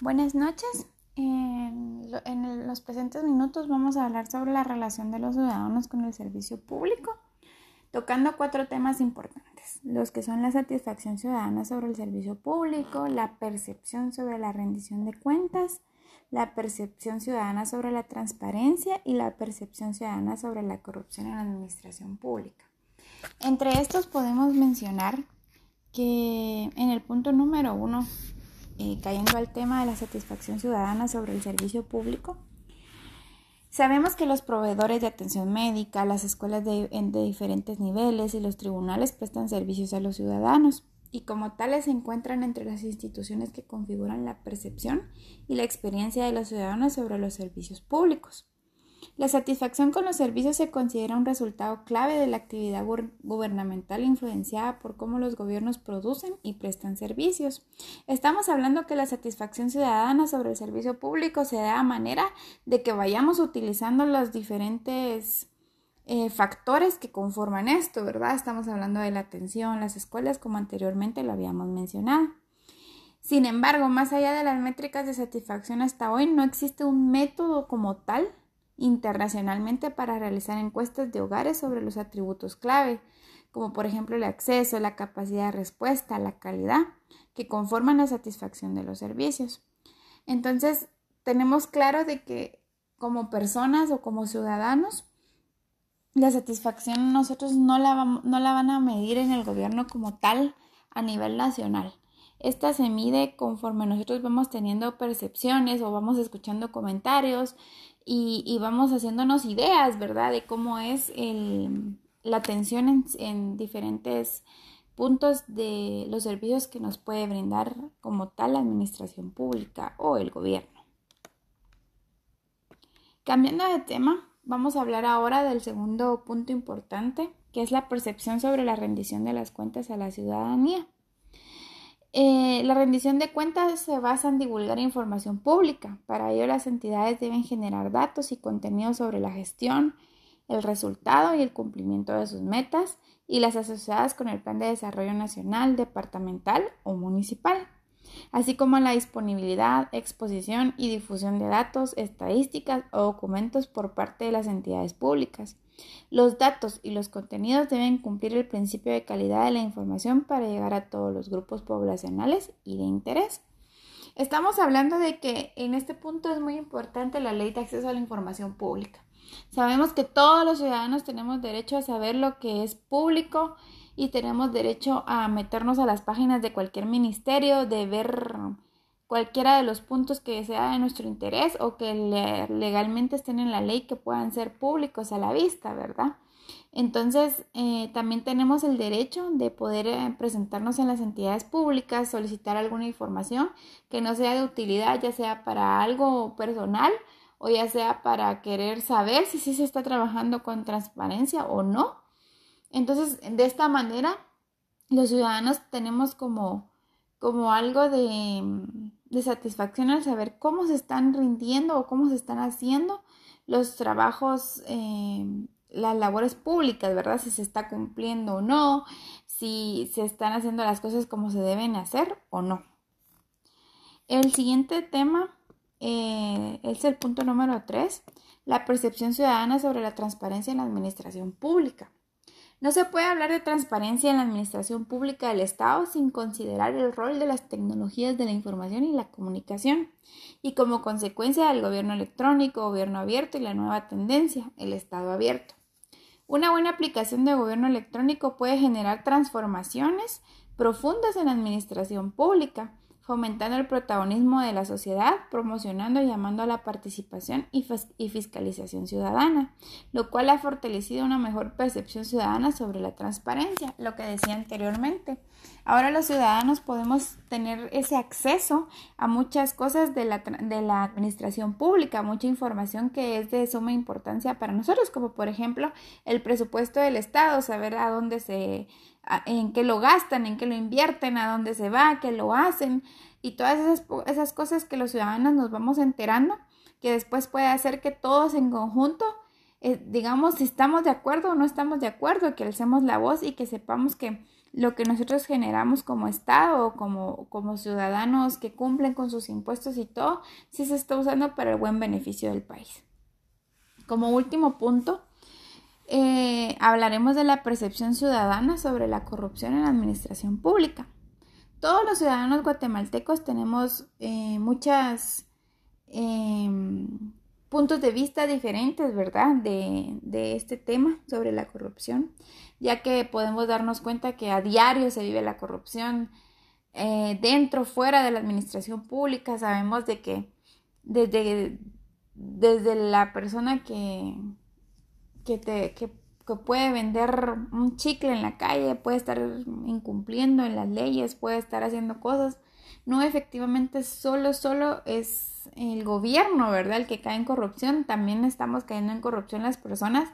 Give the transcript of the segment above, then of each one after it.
Buenas noches. En, los presentes minutos vamos a hablar sobre la relación de los ciudadanos con el servicio público, tocando cuatro temas importantes, los que son la satisfacción ciudadana sobre el servicio público, la percepción sobre la rendición de cuentas, la percepción ciudadana sobre la transparencia y la percepción ciudadana sobre la corrupción en la administración pública. Entre estos podemos mencionar que en el punto número uno eh, cayendo al tema de la satisfacción ciudadana sobre el servicio público, sabemos que los proveedores de atención médica, las escuelas de, de diferentes niveles y los tribunales prestan servicios a los ciudadanos y como tales se encuentran entre las instituciones que configuran la percepción y la experiencia de los ciudadanos sobre los servicios públicos. La satisfacción con los servicios se considera un resultado clave de la actividad gubernamental influenciada por cómo los gobiernos producen y prestan servicios. Estamos hablando que la satisfacción ciudadana sobre el servicio público se da a manera de que vayamos utilizando los diferentes eh, factores que conforman esto, ¿verdad? Estamos hablando de la atención, las escuelas, como anteriormente lo habíamos mencionado. Sin embargo, más allá de las métricas de satisfacción hasta hoy, no existe un método como tal internacionalmente para realizar encuestas de hogares sobre los atributos clave, como por ejemplo el acceso, la capacidad de respuesta, la calidad, que conforman la satisfacción de los servicios. Entonces, tenemos claro de que como personas o como ciudadanos, la satisfacción nosotros no la, no la van a medir en el gobierno como tal a nivel nacional. Esta se mide conforme nosotros vamos teniendo percepciones o vamos escuchando comentarios y, vamos haciéndonos ideas, ¿verdad? De cómo es la atención en, en diferentes puntos de los servicios que nos puede brindar como tal la administración pública o el gobierno. Cambiando de tema, vamos a hablar ahora del segundo punto importante, que es la percepción sobre la rendición de las cuentas a la ciudadanía. Eh, la rendición de cuentas se basa en divulgar información pública. Para ello, las entidades deben generar datos y contenidos sobre la gestión, el resultado y el cumplimiento de sus metas y las asociadas con el Plan de Desarrollo Nacional, Departamental o Municipal, así como la disponibilidad, exposición y difusión de datos, estadísticas o documentos por parte de las entidades públicas los datos y los contenidos deben cumplir el principio de calidad de la información para llegar a todos los grupos poblacionales y de interés. Estamos hablando de que en este punto es muy importante la ley de acceso a la información pública. Sabemos que todos los ciudadanos tenemos derecho a saber lo que es público y tenemos derecho a meternos a las páginas de cualquier ministerio, de ver cualquiera de los puntos que sea de nuestro interés o que legalmente estén en la ley que puedan ser públicos a la vista, ¿verdad? Entonces, eh, también tenemos el derecho de poder eh, presentarnos en las entidades públicas, solicitar alguna información que no sea de utilidad, ya sea para algo personal o ya sea para querer saber si sí se está trabajando con transparencia o no. Entonces, de esta manera, los ciudadanos tenemos como, como algo de de satisfacción al saber cómo se están rindiendo o cómo se están haciendo los trabajos, eh, las labores públicas, ¿verdad? Si se está cumpliendo o no, si se están haciendo las cosas como se deben hacer o no. El siguiente tema eh, es el punto número 3, la percepción ciudadana sobre la transparencia en la administración pública. No se puede hablar de transparencia en la administración pública del Estado sin considerar el rol de las tecnologías de la información y la comunicación, y como consecuencia del gobierno electrónico, gobierno abierto y la nueva tendencia, el Estado abierto. Una buena aplicación de gobierno electrónico puede generar transformaciones profundas en la administración pública, fomentando el protagonismo de la sociedad, promocionando y llamando a la participación y, fiscalización ciudadana, lo cual ha fortalecido una mejor percepción ciudadana sobre la transparencia, lo que decía anteriormente. Ahora los ciudadanos podemos tener ese acceso a muchas cosas de la, administración pública, mucha información que es de suma importancia para nosotros, como por ejemplo el presupuesto del Estado, saber a dónde se en qué lo gastan, en qué lo invierten, a dónde se va, qué lo hacen y todas esas, esas cosas que los ciudadanos nos vamos enterando, que después puede hacer que todos en conjunto, eh, digamos, si estamos de acuerdo o no estamos de acuerdo, que alcemos la voz y que sepamos que lo que nosotros generamos como Estado o como, como ciudadanos que cumplen con sus impuestos y todo, sí se está usando para el buen beneficio del país. Como último punto, eh, hablaremos de la percepción ciudadana sobre la corrupción en la administración pública. Todos los ciudadanos guatemaltecos tenemos eh, muchos em, puntos de vista diferentes, ¿verdad? De, este tema sobre la corrupción, ya que podemos darnos cuenta que a diario se vive la corrupción eh, dentro, fuera de la administración pública. Sabemos de que desde, desde la persona que, que, te, que, puede vender un chicle en la calle, puede estar incumpliendo en las leyes, puede estar haciendo cosas. No efectivamente solo, solo es el gobierno, ¿verdad? El que cae en corrupción. También estamos cayendo en corrupción las personas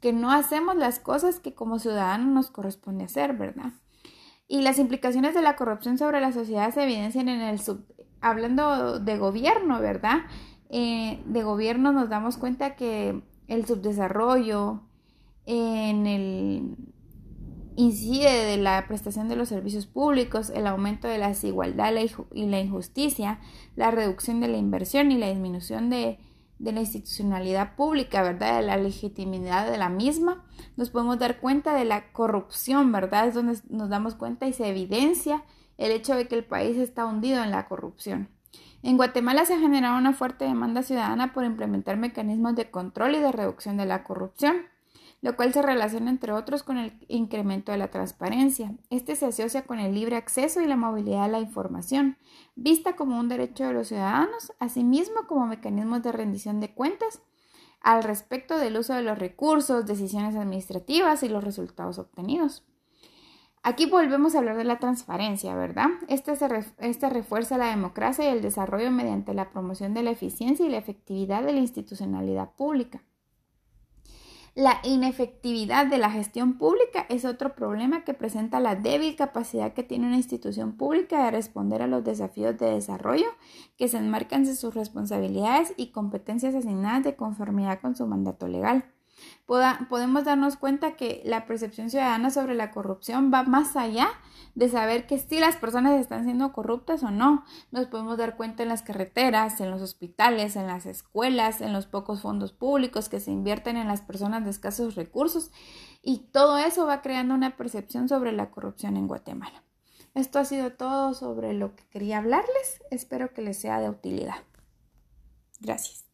que no hacemos las cosas que como ciudadanos nos corresponde hacer, ¿verdad? Y las implicaciones de la corrupción sobre la sociedad se evidencian en el sub... Hablando de gobierno, ¿verdad? Eh, de gobierno nos damos cuenta que el subdesarrollo, en el incide de la prestación de los servicios públicos, el aumento de la desigualdad y la injusticia, la reducción de la inversión y la disminución de, la institucionalidad pública, ¿verdad? De la legitimidad de la misma, nos podemos dar cuenta de la corrupción, ¿verdad? Es donde nos damos cuenta y se evidencia el hecho de que el país está hundido en la corrupción. En Guatemala se ha generado una fuerte demanda ciudadana por implementar mecanismos de control y de reducción de la corrupción, lo cual se relaciona entre otros con el incremento de la transparencia. Este se asocia con el libre acceso y la movilidad de la información, vista como un derecho de los ciudadanos, asimismo como mecanismos de rendición de cuentas al respecto del uso de los recursos, decisiones administrativas y los resultados obtenidos. Aquí volvemos a hablar de la transparencia, ¿verdad? Este, este, refuerza la democracia y el desarrollo mediante la promoción de la eficiencia y la efectividad de la institucionalidad pública. La inefectividad de la gestión pública es otro problema que presenta la débil capacidad que tiene una institución pública de responder a los desafíos de desarrollo que se enmarcan en sus responsabilidades y competencias asignadas de conformidad con su mandato legal podemos darnos cuenta que la percepción ciudadana sobre la corrupción va más allá de saber que si las personas están siendo corruptas o no. Nos podemos dar cuenta en las carreteras, en los hospitales, en las escuelas, en los pocos fondos públicos que se invierten en las personas de escasos recursos y todo eso va creando una percepción sobre la corrupción en Guatemala. Esto ha sido todo sobre lo que quería hablarles. Espero que les sea de utilidad. Gracias.